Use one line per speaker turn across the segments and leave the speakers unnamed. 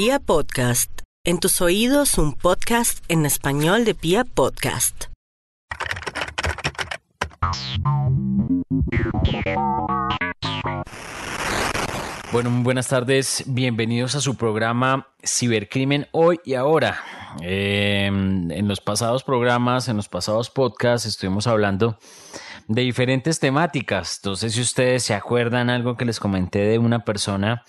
Pia Podcast, en tus oídos un podcast en español de Pia Podcast.
Bueno, buenas tardes, bienvenidos a su programa Cibercrimen Hoy y Ahora. Eh, en los pasados programas, en los pasados podcasts, estuvimos hablando de diferentes temáticas. Entonces, si ustedes se acuerdan algo que les comenté de una persona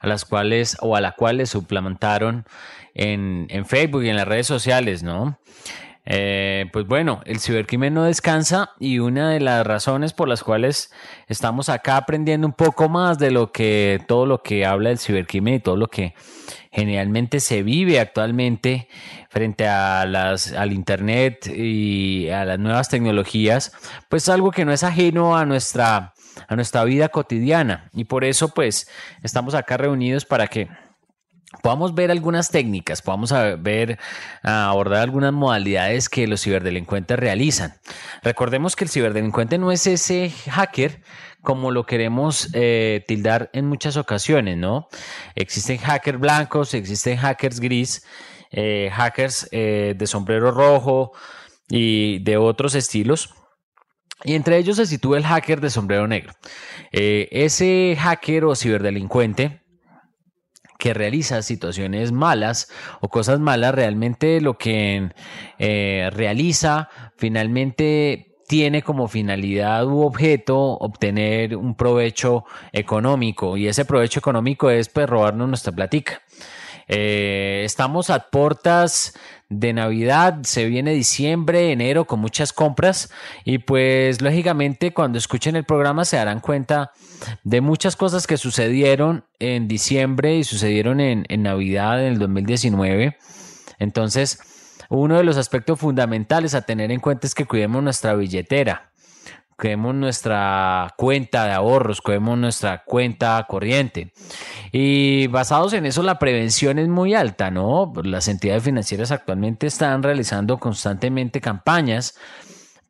a las cuales o a la cual le suplementaron en, en Facebook y en las redes sociales, ¿no? Eh, pues bueno, el cibercrimen no descansa y una de las razones por las cuales estamos acá aprendiendo un poco más de lo que todo lo que habla el cibercrimen y todo lo que generalmente se vive actualmente frente a las, al Internet y a las nuevas tecnologías, pues algo que no es ajeno a nuestra, a nuestra vida cotidiana. Y por eso pues estamos acá reunidos para que podamos ver algunas técnicas, podamos abordar algunas modalidades que los ciberdelincuentes realizan. Recordemos que el ciberdelincuente no es ese hacker como lo queremos eh, tildar en muchas ocasiones, ¿no? Existen hackers blancos, existen hackers gris, eh, hackers eh, de sombrero rojo y de otros estilos. Y entre ellos se sitúa el hacker de sombrero negro. ese hacker o ciberdelincuente que realiza situaciones malas o cosas malas, realmente lo que realiza finalmente tiene como finalidad u objeto obtener un provecho económico y ese provecho económico es pues robarnos nuestra platica. Eh, estamos a puertas de Navidad, se viene diciembre, enero con muchas compras y pues lógicamente cuando escuchen el programa se darán cuenta de muchas cosas que sucedieron en diciembre y sucedieron en, en Navidad en el 2019. Entonces, uno de los aspectos fundamentales a tener en cuenta es que cuidemos nuestra billetera, cuidemos nuestra cuenta de ahorros, cuidemos nuestra cuenta corriente. Y basados en eso, la prevención es muy alta, ¿no? Las entidades financieras actualmente están realizando constantemente campañas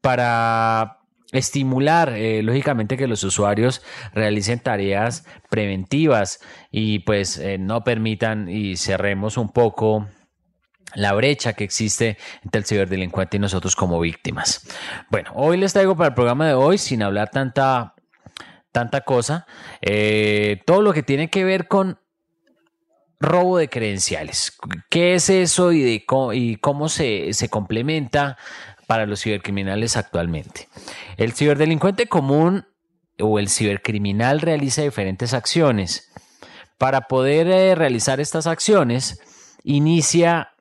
para estimular, eh, lógicamente, que los usuarios realicen tareas preventivas y pues eh, no permitan y cerremos un poco la brecha que existe entre el ciberdelincuente y nosotros como víctimas. Bueno, hoy les traigo para el programa de hoy, sin hablar tanta, tanta cosa, eh, todo lo que tiene que ver con robo de credenciales. ¿Qué es eso y, de cómo, se complementa para los cibercriminales actualmente? El ciberdelincuente común o el cibercriminal realiza diferentes acciones. Para poder eh, realizar estas acciones, inicia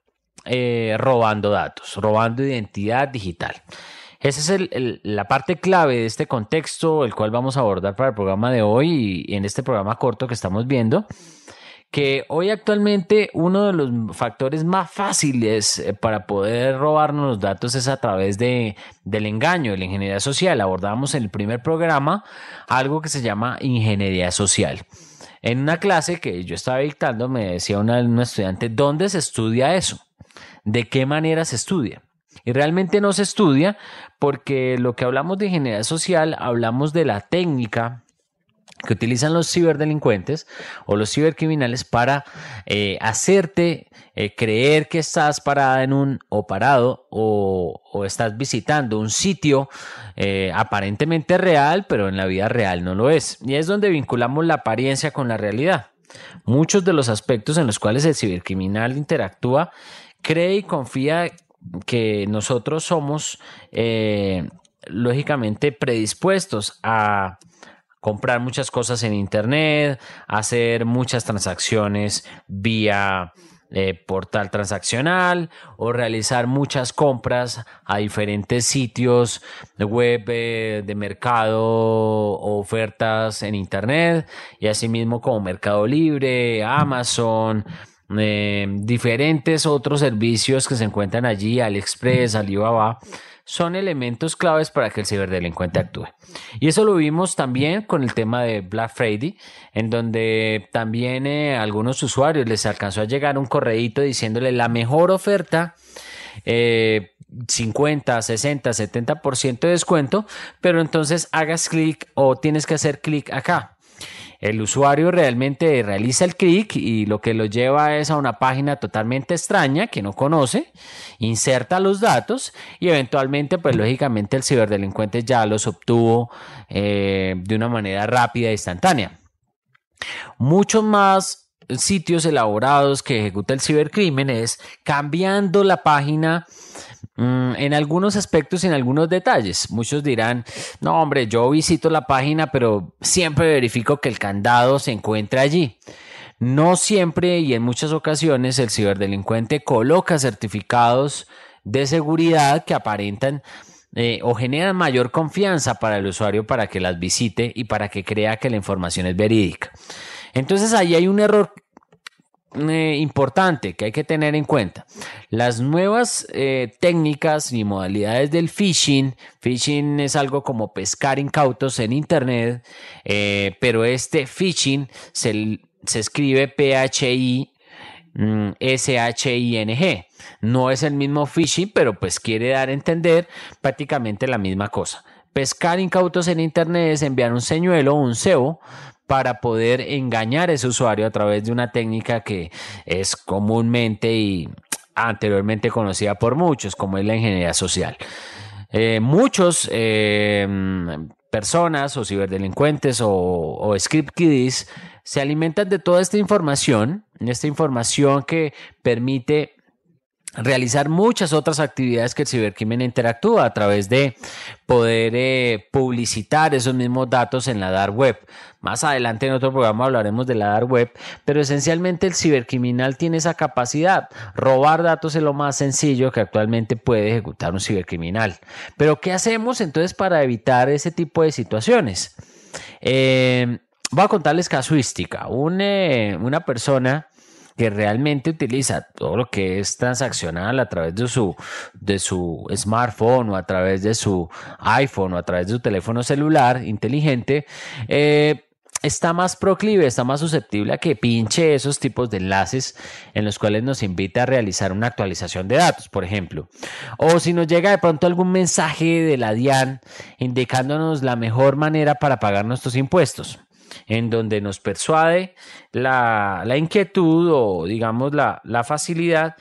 eh, robando datos, robando identidad digital. Esa es la parte clave de este contexto, el cual vamos a abordar para el programa de hoy y en este programa corto que estamos viendo, que hoy actualmente uno de los factores más fáciles eh, para poder robarnos los datos es a través de, del engaño, de la ingeniería social. Abordamos en el primer programa algo que se llama ingeniería social. En una clase que yo estaba dictando me decía una, una estudiante, ¿dónde se estudia eso? De qué manera se estudia. Y realmente no se estudia porque lo que hablamos de ingeniería social, hablamos de la técnica que utilizan los ciberdelincuentes o los cibercriminales para eh, hacerte eh, creer que estás parada en un o parado o, estás visitando un sitio eh, aparentemente real, pero en la vida real no lo es. Y es donde vinculamos la apariencia con la realidad. Muchos de los aspectos en los cuales el cibercriminal interactúa cree y confía que nosotros somos eh, lógicamente predispuestos a comprar muchas cosas en Internet, hacer muchas transacciones vía eh, portal transaccional o realizar muchas compras a diferentes sitios web eh, de mercado o ofertas en Internet y asimismo como Mercado Libre, Amazon, eh, diferentes otros servicios que se encuentran allí, AliExpress, Alibaba, son elementos claves para que el ciberdelincuente actúe. Y eso lo vimos también con el tema de Black Friday, en donde también eh, a algunos usuarios les alcanzó a llegar un correíto diciéndole la mejor oferta. 50, 60, 70% de descuento, pero entonces hagas clic o tienes que hacer clic acá. El usuario realmente realiza el clic y lo que lo lleva es a una página totalmente extraña que no conoce, inserta los datos y eventualmente, pues lógicamente el ciberdelincuente ya los obtuvo eh, de una manera rápida e instantánea. Muchos más sitios elaborados que ejecuta el cibercrimen es cambiando la página en algunos aspectos en algunos detalles. Muchos dirán, no hombre, yo visito la página, pero siempre verifico que el candado se encuentra allí. No siempre y en muchas ocasiones el ciberdelincuente coloca certificados de seguridad que aparentan eh, o generan mayor confianza para el usuario para que las visite y para que crea que la información es verídica. Entonces ahí hay un error eh, importante que hay que tener en cuenta. Las nuevas eh, técnicas y modalidades del phishing, phishing es algo como pescar incautos en Internet, eh, pero este phishing se, se escribe P-H-I. Mm, S-H-I-N-G. No es el mismo phishing, pero pues quiere dar a entender prácticamente la misma cosa. Pescar incautos en Internet es enviar un señuelo o un cebo para poder engañar a ese usuario a través de una técnica que es comúnmente y anteriormente conocida por muchos, como es la ingeniería social. Eh, muchos eh, personas o ciberdelincuentes o, o script kiddies se alimentan de toda esta información, esta información que permite realizar muchas otras actividades que el cibercrimen interactúa a través de poder eh, publicitar esos mismos datos en la dark web. Más adelante en otro programa hablaremos de la dark web, pero esencialmente el cibercriminal tiene esa capacidad. Robar datos es lo más sencillo que actualmente puede ejecutar un cibercriminal. Pero ¿qué hacemos entonces para evitar ese tipo de situaciones? Eh, voy a contarles casuística. Eh, una persona que realmente utiliza todo lo que es transaccional a través de su, de su smartphone o a través de su iPhone o a través de su teléfono celular inteligente, eh, está más proclive, está más susceptible a que pinche esos tipos de enlaces en los cuales nos invita a realizar una actualización de datos, por ejemplo. O si nos llega de pronto algún mensaje de la DIAN indicándonos la mejor manera para pagar nuestros impuestos en donde nos persuade la, inquietud o digamos la, la facilidad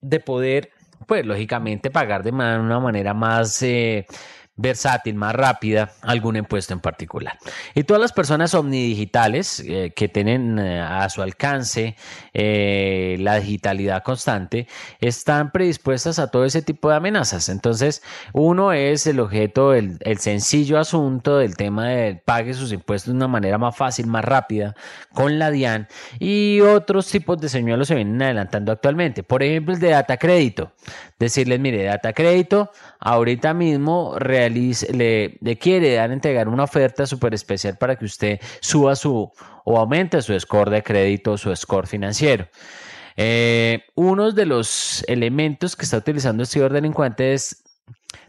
de poder, pues lógicamente pagar de una manera más eh, versátil, más rápida, algún impuesto en particular. Y todas las personas omnidigitales eh, que tienen eh, a su alcance eh, la digitalidad constante están predispuestas a todo ese tipo de amenazas. Entonces, uno es el objeto, el, el sencillo asunto del tema de pague sus impuestos de una manera más fácil, más rápida, con la DIAN, y otros tipos de señuelos se vienen adelantando actualmente. Por ejemplo, el de data crédito. Decirles, mire, data crédito, ahorita mismo le, quiere dar entregar una oferta súper especial para que usted suba su o aumente su score de crédito, su score financiero. Eh, uno de los elementos que está utilizando el ciberdelincuente es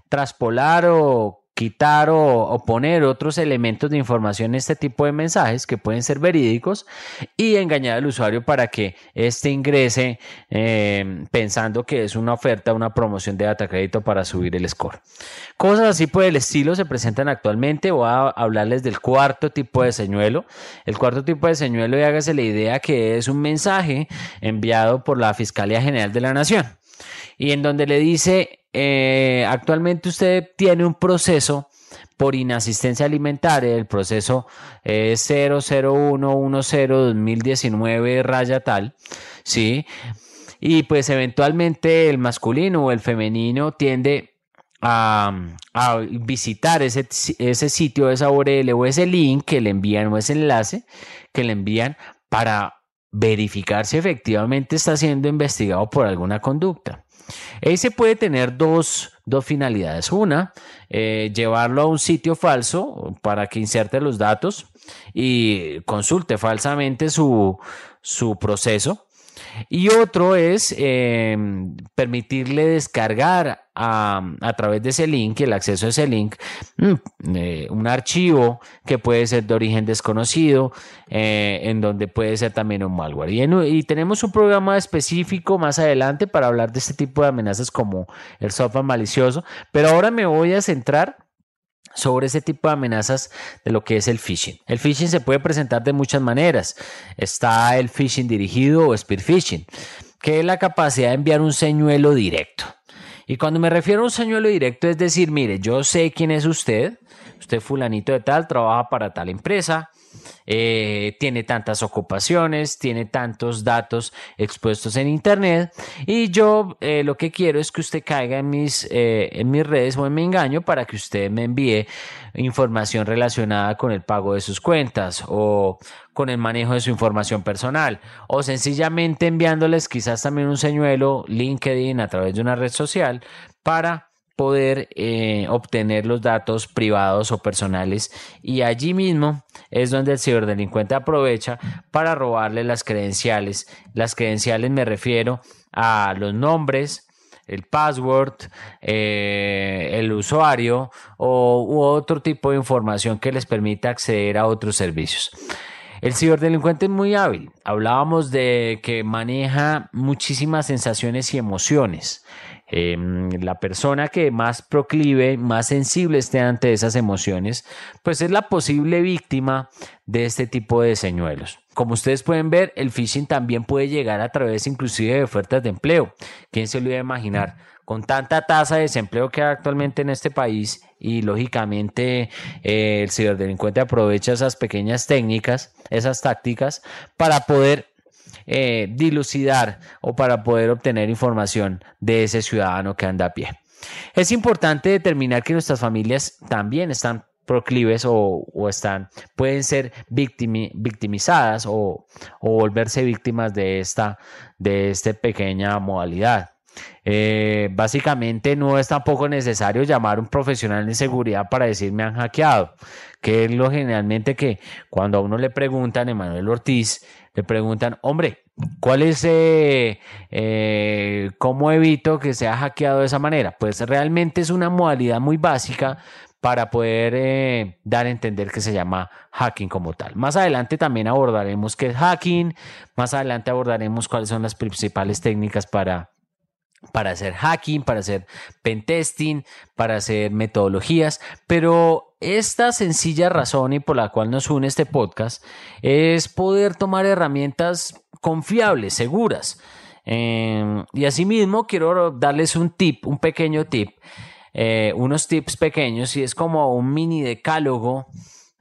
traspolar o quitar o, poner otros elementos de información en este tipo de mensajes que pueden ser verídicos y engañar al usuario para que éste ingrese em, pensando que es una oferta, una promoción de data crédito para subir el score. Cosas así por el estilo se presentan actualmente. Voy a hablarles del cuarto tipo de señuelo. El cuarto tipo de señuelo, y hágase la idea que es un mensaje enviado por la Fiscalía General de la Nación y en donde le dice, eh, actualmente usted tiene un proceso por inasistencia alimentaria, el proceso es 00110-2019 raya tal, ¿sí? Y pues eventualmente el masculino o el femenino tiende a, visitar ese, ese sitio, esa URL o ese link que le envían o ese enlace que le envían para verificar si efectivamente está siendo investigado por alguna conducta. Ese puede tener dos, finalidades. Una, eh, llevarlo a un sitio falso para que inserte los datos y consulte falsamente su, su proceso. Y otro es em, permitirle descargar a, través de ese link, el acceso a ese link, mm, eh, un archivo que puede ser de origen desconocido, eh, en donde puede ser también un malware. Y, tenemos un programa específico más adelante para hablar de este tipo de amenazas como el software malicioso, pero ahora me voy a centrar sobre ese tipo de amenazas de lo que es el phishing. El phishing se puede presentar de muchas maneras. Está el phishing dirigido o spear phishing, que es la capacidad de enviar un señuelo directo. Y cuando me refiero a un señuelo directo es decir, mire, yo sé quién es usted, usted fulanito de tal, trabaja para tal empresa, eh, tiene tantas ocupaciones, tiene tantos datos expuestos en Internet y yo eh, lo que quiero es que usted caiga en mis, eh, en mis redes o en mi engaño para que usted me envíe información relacionada con el pago de sus cuentas o con el manejo de su información personal o sencillamente enviándoles quizás también un señuelo LinkedIn a través de una red social para poder eh, obtener los datos privados o personales y allí mismo es donde el ciberdelincuente aprovecha para robarle las credenciales. Las credenciales me refiero a los nombres, el password, eh, el usuario o u otro tipo de información que les permita acceder a otros servicios. El ciberdelincuente es muy hábil. Hablábamos de que maneja muchísimas sensaciones y emociones. Em, la persona que más proclive, más sensible esté ante esas emociones, pues es la posible víctima de este tipo de señuelos. Como ustedes pueden ver, el phishing también puede llegar a través inclusive de ofertas de empleo. ¿Quién se lo iba a imaginar? Con tanta tasa de desempleo que hay actualmente en este país y lógicamente eh, el ciberdelincuente aprovecha esas pequeñas técnicas, esas tácticas para poder eh, dilucidar o para poder obtener información de ese ciudadano que anda a pie. Es importante determinar que nuestras familias también están proclives o, están, pueden ser victimizadas o, volverse víctimas de esta, de esta pequeña modalidad. Eh, básicamente no es tampoco necesario llamar a un profesional de seguridad para decir me han hackeado, que es lo generalmente que cuando a uno le preguntan, Emanuel Ortiz, le preguntan, hombre, ¿cuál es, eh, eh, cómo evito que sea hackeado de esa manera? Pues realmente es una modalidad muy básica para poder eh, dar a entender que se llama hacking como tal. Más adelante también abordaremos qué es hacking, más adelante abordaremos cuáles son las principales técnicas para para hacer hacking, para hacer pentesting, para hacer metodologías, pero esta sencilla razón y por la cual nos une este podcast es poder tomar herramientas confiables, seguras. Em, y asimismo quiero darles un tip, un pequeño tip, eh, unos tips pequeños y es como un mini decálogo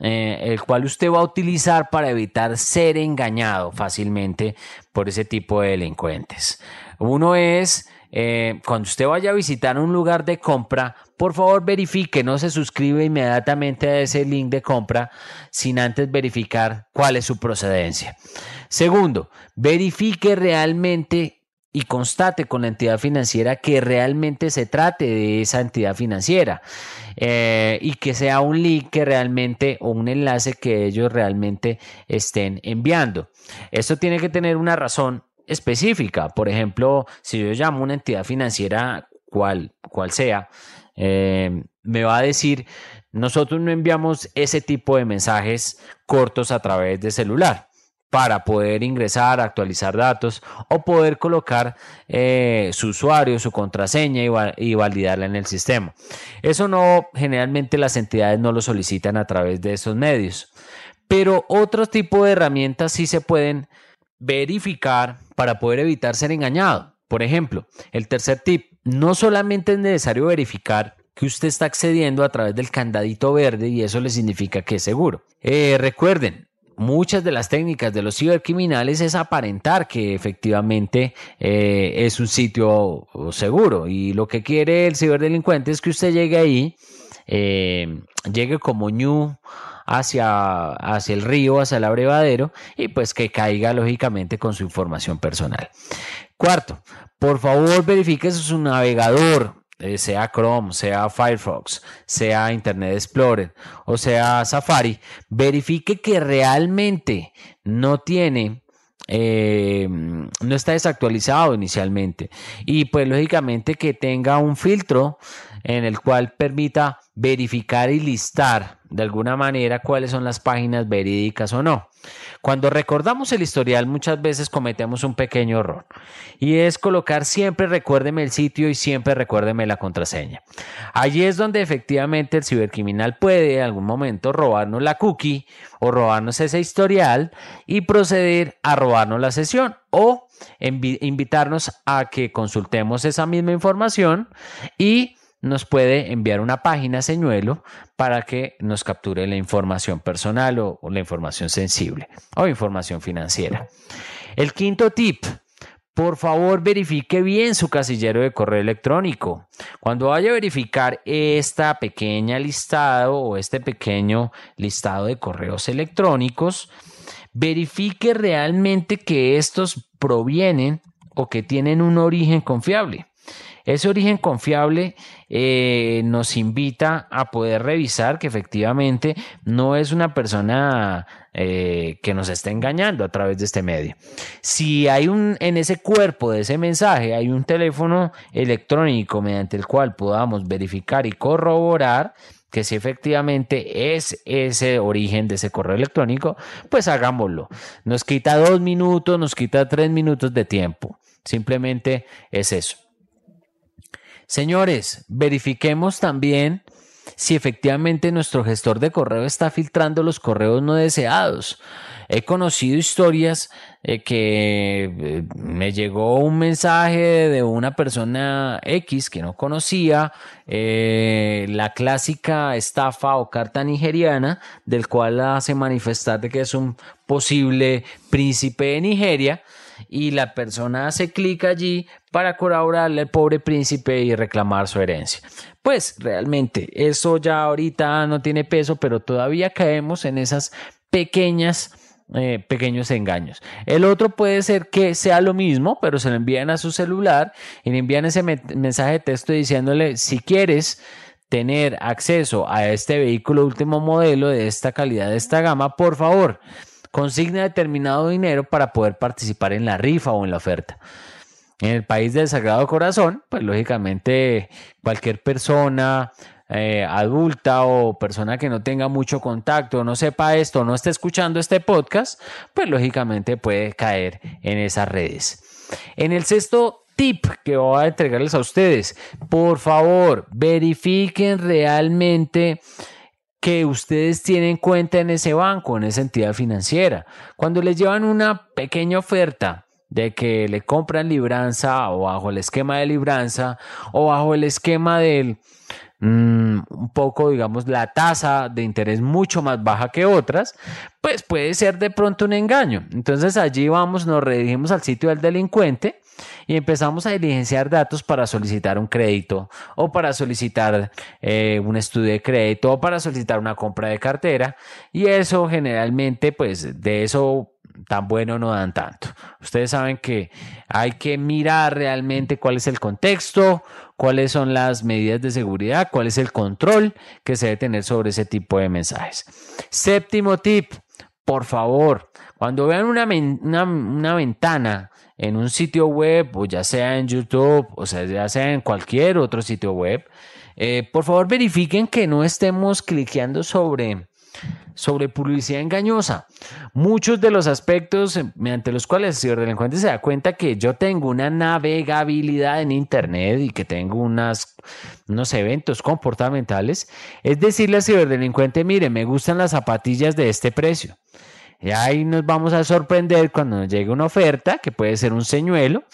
eh, el cual usted va a utilizar para evitar ser engañado fácilmente por ese tipo de delincuentes. Uno es eh, cuando usted vaya a visitar un lugar de compra, por favor verifique, no se suscribe inmediatamente a ese link de compra sin antes verificar cuál es su procedencia. Segundo, verifique realmente y constate con la entidad financiera que realmente se trate de esa entidad financiera eh, y que sea un link que realmente o un enlace que ellos realmente estén enviando. Esto tiene que tener una razón específica. Por ejemplo, si yo llamo a una entidad financiera, cual, cual sea, eh, me va a decir, nosotros no enviamos ese tipo de mensajes cortos a través de celular para poder ingresar, actualizar datos o poder colocar eh, su usuario, su contraseña y, y, validarla en el sistema. Eso no, generalmente las entidades no lo solicitan a través de esos medios, pero otro tipo de herramientas sí se pueden verificar para poder evitar ser engañado. Por ejemplo, el tercer tip, no solamente es necesario verificar que usted está accediendo a través del candadito verde y eso le significa que es seguro. Eh, recuerden, muchas de las técnicas de los cibercriminales es aparentar que efectivamente eh, es un sitio seguro y lo que quiere el ciberdelincuente es que usted llegue ahí, eh, llegue como ñu hacia, hacia el río, hacia el abrevadero y pues que caiga lógicamente con su información personal. Cuarto, por favor verifique su navegador, eh, sea Chrome, sea Firefox, sea Internet Explorer o sea Safari, verifique que realmente no tiene eh, no está desactualizado inicialmente. Y pues lógicamente que tenga un filtro en el cual permita verificar y listar de alguna manera cuáles son las páginas verídicas o no. Cuando recordamos el historial muchas veces cometemos un pequeño error y es colocar siempre recuérdeme el sitio y siempre recuérdeme la contraseña. Allí es donde efectivamente el cibercriminal puede en algún momento robarnos la cookie o robarnos ese historial y proceder a robarnos la sesión o invitarnos a que consultemos esa misma información y nos puede enviar una página señuelo para que nos capture la información personal o, la información sensible o información financiera. El quinto tip, por favor verifique bien su casillero de correo electrónico. Cuando vaya a verificar esta pequeña listado o este pequeño listado de correos electrónicos, verifique realmente que estos provienen o que tienen un origen confiable. Ese origen confiable eh, nos invita a poder revisar que efectivamente no es una persona eh, que nos está engañando a través de este medio. Si hay un, en ese cuerpo de ese mensaje, hay un teléfono electrónico mediante el cual podamos verificar y corroborar que si efectivamente es ese origen de ese correo electrónico, pues hagámoslo. Nos quita dos minutos, nos quita tres minutos de tiempo. Simplemente es eso. Señores, verifiquemos también si efectivamente nuestro gestor de correo está filtrando los correos no deseados. He conocido historias eh, que eh, me llegó un mensaje de una persona X que no conocía, eh, la clásica estafa o carta nigeriana, del cual hace manifestar de que es un posible príncipe de Nigeria y la persona hace clic allí para colaborarle al pobre príncipe y reclamar su herencia. Pues realmente eso ya ahorita no tiene peso, pero todavía caemos en esas pequeñas eh, pequeños engaños. El otro puede ser que sea lo mismo, pero se lo envían a su celular y le envían ese mensaje de texto diciéndole si quieres tener acceso a este vehículo último modelo de esta calidad, de esta gama, por favor, consigna determinado dinero para poder participar en la rifa o en la oferta. En el país del Sagrado Corazón, pues lógicamente cualquier persona eh, adulta o persona que no tenga mucho contacto, no sepa esto, no esté escuchando este podcast, pues lógicamente puede caer en esas redes. En el sexto tip que voy a entregarles a ustedes, por favor, verifiquen realmente que ustedes tienen cuenta en ese banco, en esa entidad financiera. Cuando les llevan una pequeña oferta de que le compran libranza o bajo el esquema de libranza o bajo el esquema del mm, un poco, digamos, la tasa de interés mucho más baja que otras, pues puede ser de pronto un engaño. Entonces allí vamos, nos redirigimos al sitio del delincuente y empezamos a diligenciar datos para solicitar un crédito o para solicitar eh, un estudio de crédito o para solicitar una compra de cartera y eso generalmente pues de eso tan bueno no dan tanto. Ustedes saben que hay que mirar realmente cuál es el contexto, cuáles son las medidas de seguridad, cuál es el control que se debe tener sobre ese tipo de mensajes. Séptimo tip, por favor, cuando vean una, una, una ventana en un sitio web, o ya sea en YouTube, o sea, ya sea en cualquier otro sitio web, eh, por favor verifiquen que no estemos cliqueando sobre, sobre publicidad engañosa. Muchos de los aspectos mediante los cuales el ciberdelincuente se da cuenta que yo tengo una navegabilidad en Internet y que tengo unas, unos eventos comportamentales, es decirle al ciberdelincuente, mire, me gustan las zapatillas de este precio. Y ahí nos vamos a sorprender cuando nos llegue una oferta, que puede ser un señuelo,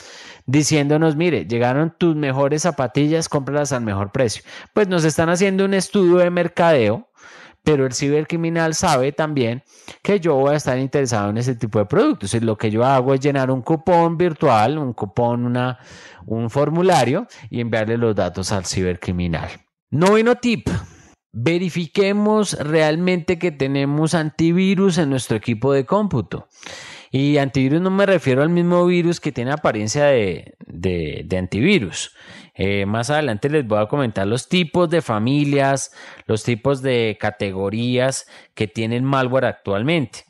diciéndonos, mire, llegaron tus mejores zapatillas, cómpralas al mejor precio. Pues nos están haciendo un estudio de mercadeo, pero el cibercriminal sabe también que yo voy a estar interesado en ese tipo de productos. Y lo que yo hago es llenar un cupón virtual, un cupón, una, un formulario y enviarle los datos al cibercriminal. Noveno tip. Verifiquemos realmente que tenemos antivirus en nuestro equipo de cómputo. Y antivirus no me refiero al mismo virus que tiene apariencia de, antivirus. Eh, más adelante les voy a comentar los tipos de familias, los tipos de categorías que tienen malware actualmente.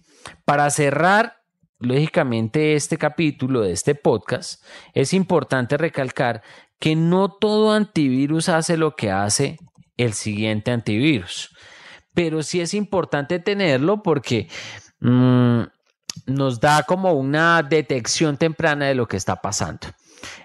Para cerrar lógicamente este capítulo de este podcast, es importante recalcar que no todo antivirus hace lo que hace el siguiente antivirus, pero sí es importante tenerlo porque mm, nos da como una detección temprana de lo que está pasando.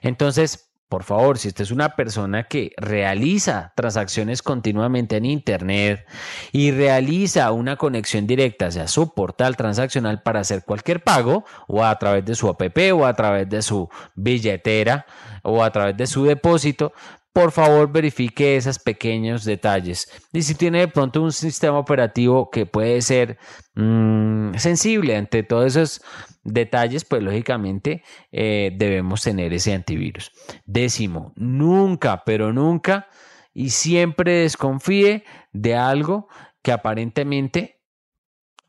Entonces, por favor, si usted es una persona que realiza transacciones continuamente en Internet y realiza una conexión directa hacia su portal transaccional para hacer cualquier pago, o a través de su app, o a través de su billetera, o a través de su depósito, por favor verifique esos pequeños detalles. Y si tiene de pronto un sistema operativo que puede ser mm, sensible ante todos esos detalles, pues lógicamente eh, debemos tener ese antivirus. Décimo, nunca, pero nunca y siempre desconfíe de algo que aparentemente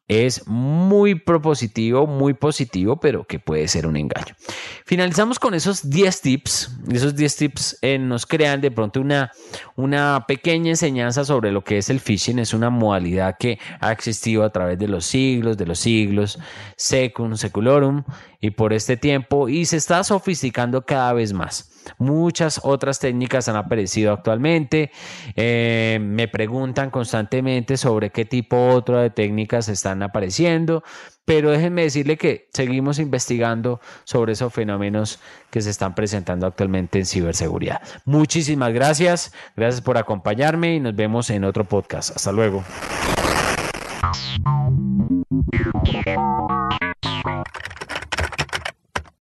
es muy propositivo, muy positivo, pero que puede ser un engaño. Finalizamos con esos 10 tips. Esos 10 tips eh, nos crean de pronto una, una pequeña enseñanza sobre lo que es el phishing. Es una modalidad que ha existido a través de los siglos, de los siglos, secum, seculorum, y por este tiempo, y se está sofisticando cada vez más. Muchas otras técnicas han aparecido actualmente. Eh, me preguntan constantemente sobre qué tipo otro de técnicas están apareciendo, pero déjenme decirle que seguimos investigando sobre esos fenómenos que se están presentando actualmente en ciberseguridad. Muchísimas gracias, gracias por acompañarme y nos vemos en otro podcast. Hasta luego.